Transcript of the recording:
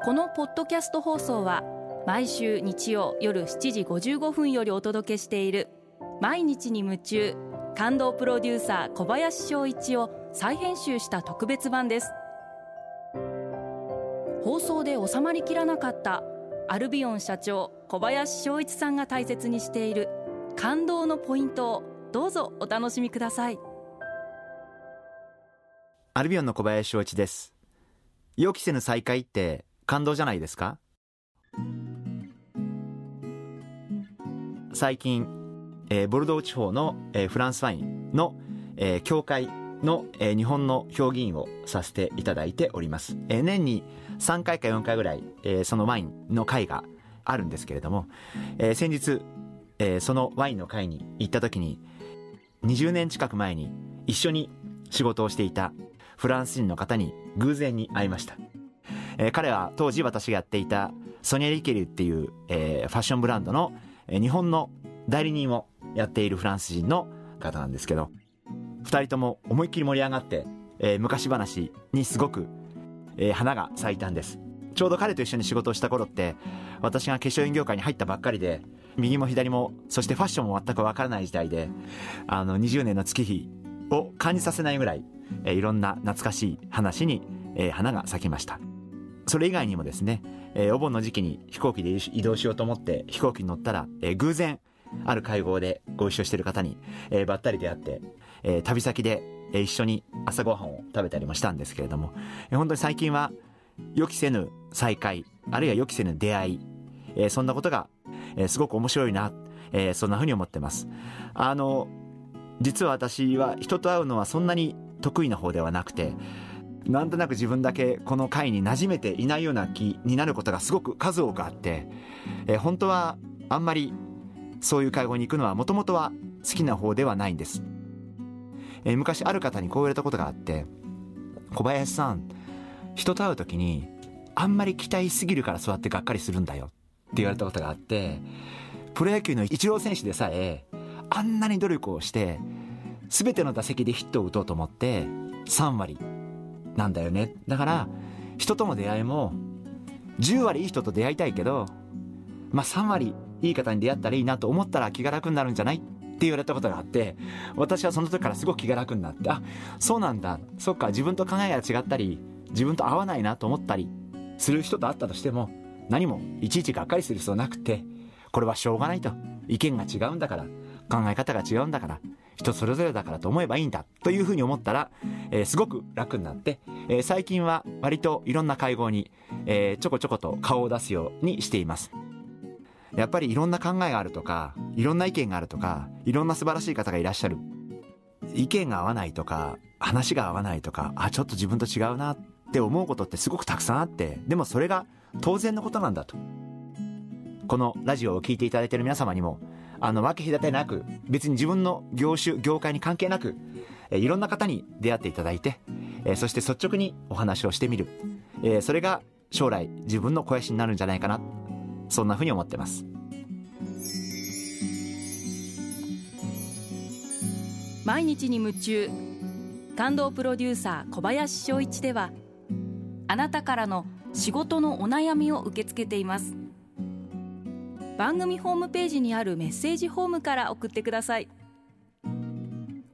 このポッドキャスト放送は毎週日曜夜7時55分よりお届けしている毎日に夢中感動プロデューサー小林翔一を再編集した特別版です。放送で収まりきらなかったアルビオン社長小林翔一さんが大切にしている感動のポイントをどうぞお楽しみください。アルビオンの小林翔一です。予期せぬ再会って感動じゃないですか？最近、えーボルドー地方の、えーフランスワインの、えー協会の、えー日本の評議員をさせていただいております、えー年に3回か4回ぐらい、えーそのワインの会があるんですけれども、えー先日、えーそのワインの会に行った時に20年近く前に一緒に仕事をしていたフランス人の方に偶然に会いました、えー彼は当時私がやっていたソニア・リケリュっていう、えーファッションブランドの、えー日本の代理人をやっているフランス人の方なんですけど二人とも思いっきり盛り上がって、えー昔話にすごく、えー花が咲いたんです。ちょうど彼と一緒に仕事をした頃って私が化粧品業界に入ったばっかりで右も左もそしてファッションも全くわからない時代であの20年の月日を感じさせないぐらい、えーいろんな懐かしい話に、えー花が咲きました。それ以外にもですね、えーお盆の時期に飛行機で移動しようと思って飛行機に乗ったら、えー偶然ある会合でご一緒している方に、えーばったり出会って、えー旅先で、えー一緒に朝ごはんを食べたりもしたんですけれども、えー本当に最近は予期せぬ再会あるいは予期せぬ出会い、えーそんなことが、えーすごく面白いな、えーそんなふうに思ってます。あの実は私は人と会うのはそんなに得意な方ではなくてなんとなく自分だけこの会に馴染めていないような気になることがすごく数多くあって、えー本当はあんまりそういう会合に行くのはもともとは好きな方ではないんです、えー昔ある方にこう言われたことがあって小林さん人と会う時にあんまり期待すぎるから座ってがっかりするんだよって言われたことがあってプロ野球のイチロー選手でさえあんなに努力をして全ての打席でヒットを打とうと思って3割。なんだよね。だから人との出会いも10割いい人と出会いたいけどまあ3割いい方に出会ったらいいなと思ったら気が楽になるんじゃない？って言われたことがあって私はその時からすごく気が楽になってあそうなんだ。そっか自分と考えが違ったり自分と合わないなと思ったりする人と会ったとしても何もいちいちがっかりする必要なくてこれはしょうがないと。意見が違うんだから考え方が違うんだから人それぞれだからと思えばいいんだ。というふうに思ったら、えーすごく楽になって、えー最近は割といろんな会合に、えーちょこちょこと顔を出すようにしています。やっぱりいろんな考えがあるとかいろんな意見があるとかいろんな素晴らしい方がいらっしゃる。意見が合わないとか話が合わないとかあちょっと自分と違うなって思うことってすごくたくさんあってでもそれが当然のことなんだと。このラジオを聴いていただいている皆様にもあの分け隔てなく別に自分の業種業界に関係なくえいろんな方に出会っていただいて、えそして率直にお話をしてみる、えそれが将来自分の肥やしになるんじゃないかな。そんなふうに思ってます。毎日に夢中。感動プロデューサー小林翔一ではあなたからの仕事のお悩みを受け付けています。番組ホームページにあるメッセージホームから送ってください。